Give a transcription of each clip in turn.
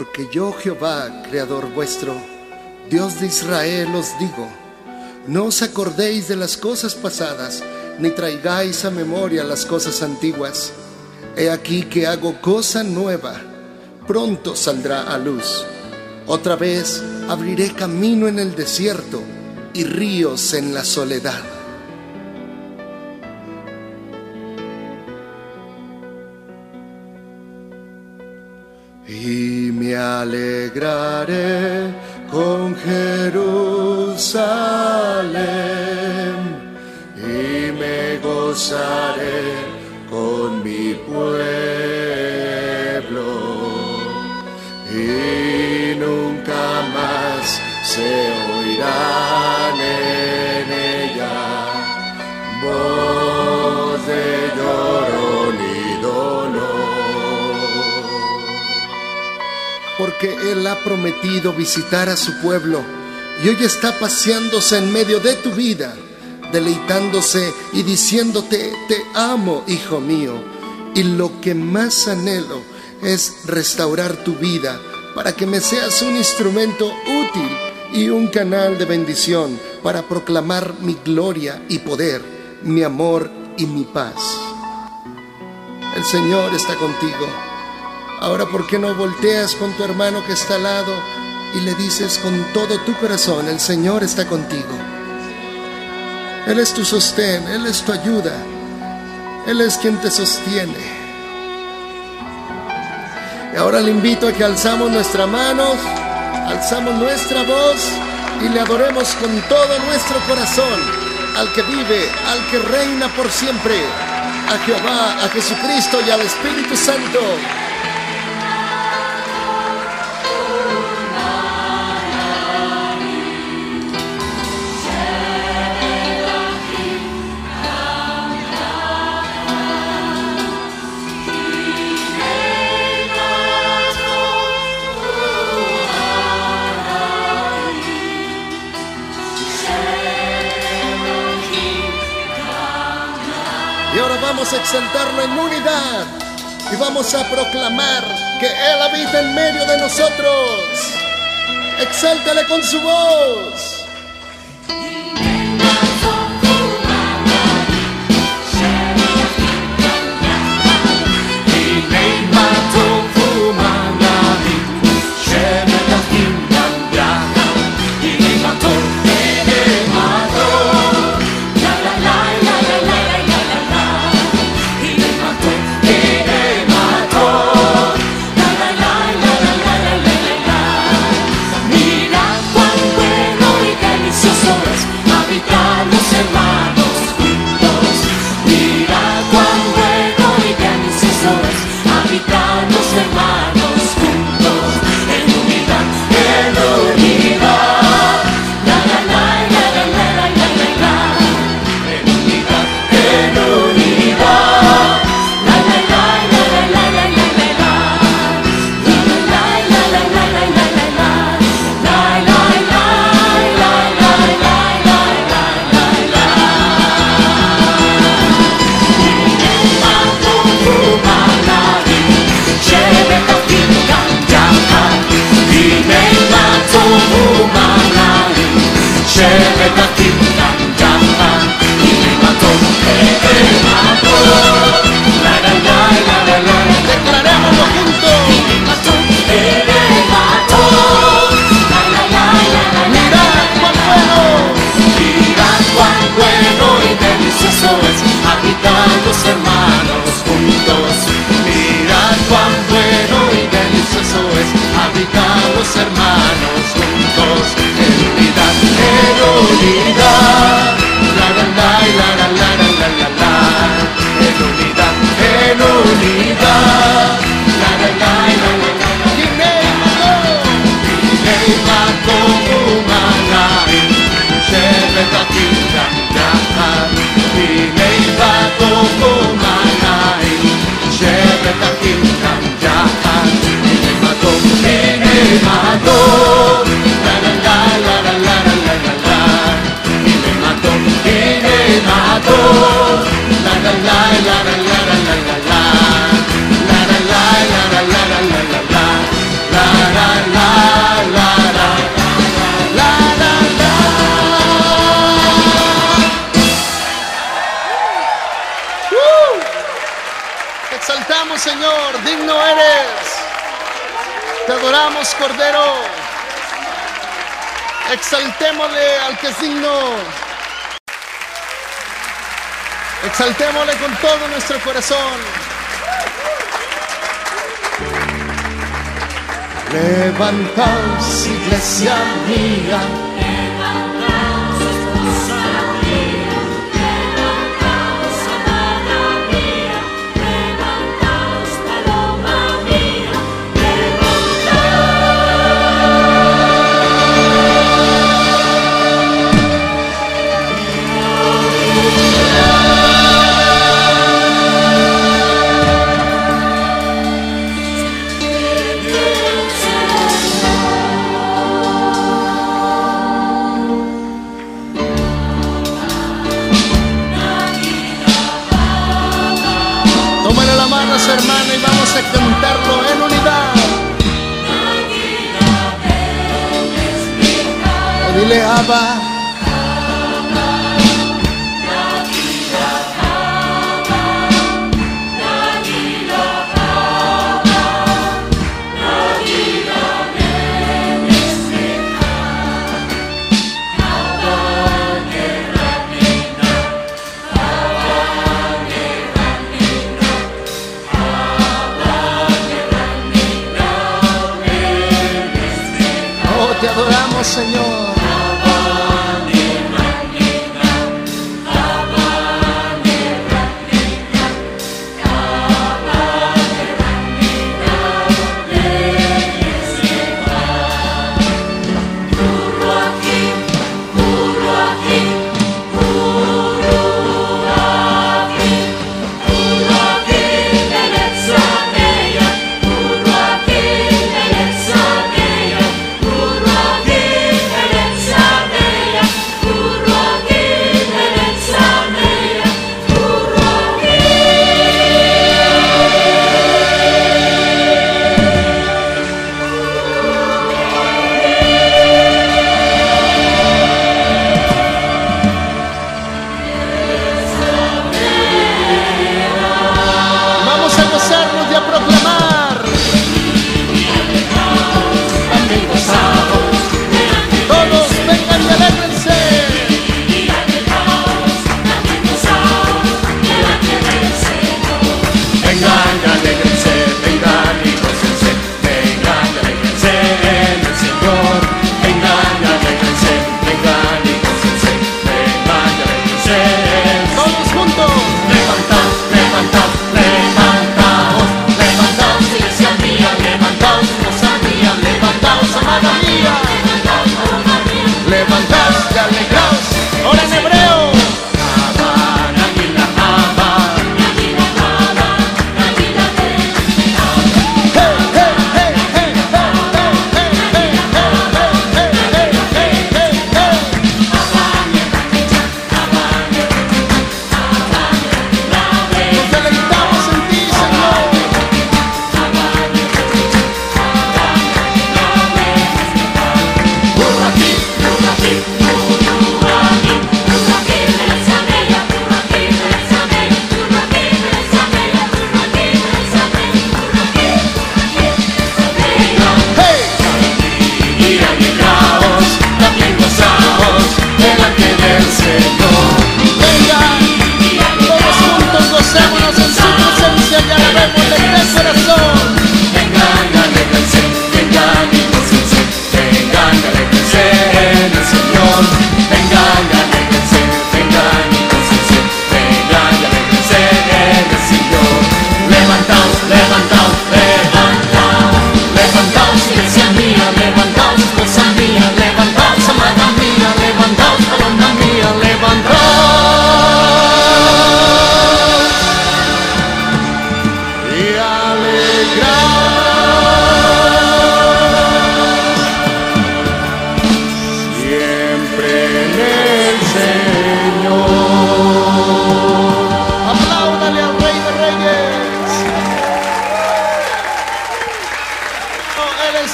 Porque yo Jehová, Creador vuestro, Dios de Israel, os digo, no os acordéis de las cosas pasadas, ni traigáis a memoria las cosas antiguas. He aquí que hago cosa nueva, pronto saldrá a luz. Otra vez abriré camino en el desierto y ríos en la soledad. Alegraré con Jerusalén y me gozaré con mi pueblo. Y nunca más se oirán en ella Porque Él ha prometido visitar a su pueblo y hoy está paseándose en medio de tu vida, deleitándose y diciéndote, te amo, hijo mío. Y lo que más anhelo es restaurar tu vida para que me seas un instrumento útil y un canal de bendición para proclamar mi gloria y poder, mi amor y mi paz. El Señor está contigo. Ahora, ¿por qué no volteas con tu hermano que está al lado y le dices con todo tu corazón, el Señor está contigo? Él es tu sostén, Él es tu ayuda, Él es quien te sostiene. Y ahora le invito a que alzamos nuestras manos, alzamos nuestra voz y le adoremos con todo nuestro corazón al que vive, al que reina por siempre, a Jehová, a Jesucristo y al Espíritu Santo. Vamos a exaltarlo en unidad y vamos a proclamar que Él habita en medio de nosotros. Exáltale con su voz. habitamos en mar. adore. adoramos, Cordero. Exaltémosle al que signo. Exaltémosle con todo nuestro corazón. Levantaos, iglesia mía Oh te adoramos, Señor.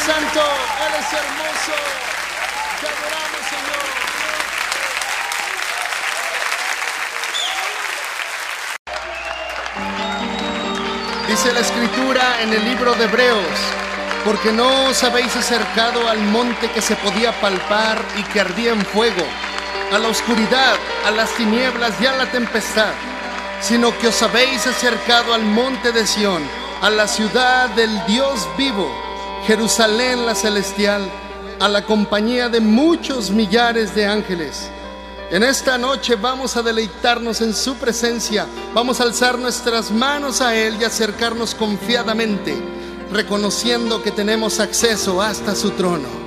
santo, Él es hermoso. Te adoramos, Señor. Dice la escritura en el libro de Hebreos, porque no os habéis acercado al monte que se podía palpar y que ardía en fuego, a la oscuridad, a las tinieblas y a la tempestad, sino que os habéis acercado al monte de Sión, a la ciudad del Dios vivo Jerusalén la celestial, a la compañía de muchos millares de ángeles. En esta noche vamos a deleitarnos en su presencia, vamos a alzar nuestras manos a Él y acercarnos confiadamente, reconociendo que tenemos acceso hasta su trono.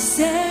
A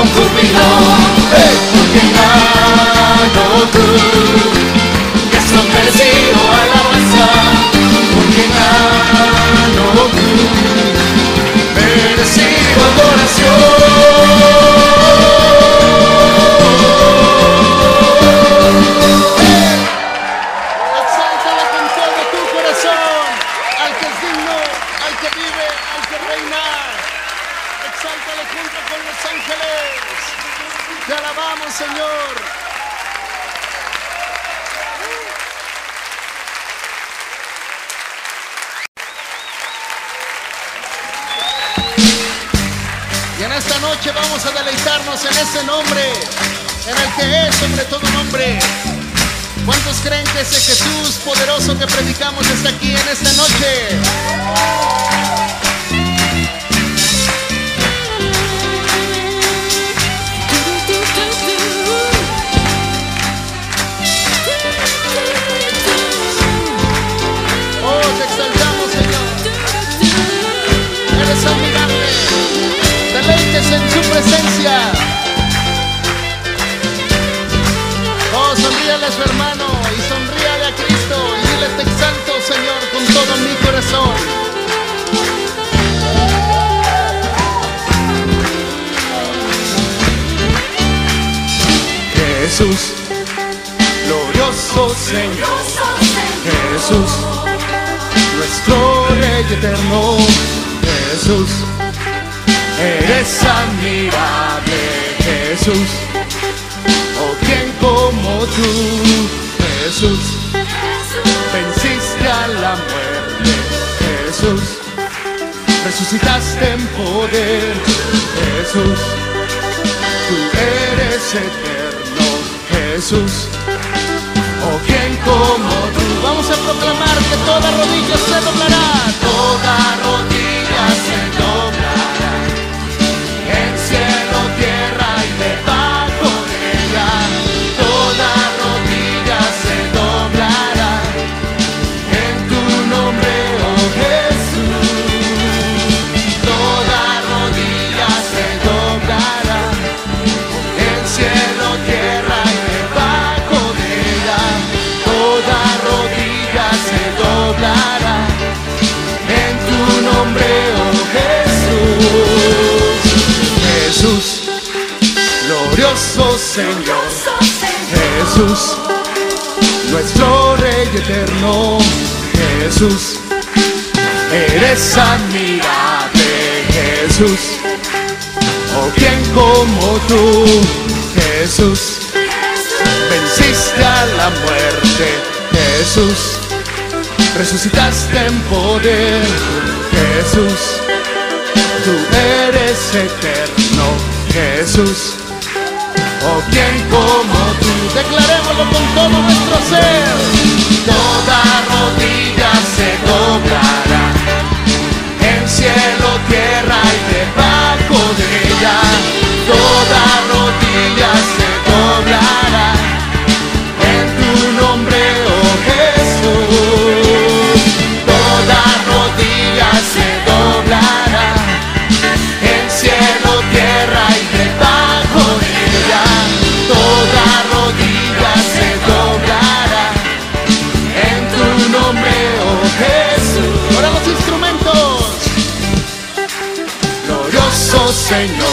con júbilo, porque gano tú, que noche vamos a deleitarnos en ese nombre, en el que es sobre todo nombre. ¿Cuántos creen que ese Jesús poderoso que predicamos está aquí en esta noche? En su presencia. Oh, sonríale a su hermano y sonríale a Cristo y dile te exalto, Señor, con todo mi corazón. Jesús, glorioso Señor, Jesús, nuestro Rey eterno, Jesús, eres admirable, Jesús, oh quien como tú, Jesús, venciste a la muerte, Jesús, resucitaste en poder, Jesús, tú eres eterno, Jesús. Oh, quien como tú, vamos a proclamar que toda rodilla se doblará, toda rodilla Señor, Jesús, nuestro Rey eterno, Jesús, eres admirable, Jesús. Oh, quien como tú, Jesús, venciste a la muerte, Jesús, resucitaste en poder, Jesús, tú eres eterno, Jesús. Oh, quien como tú, declarémoslo con todo nuestro ser, toda rodilla se doblará. En cielo, tierra y debajo de ella, toda rodilla se doblará Señor,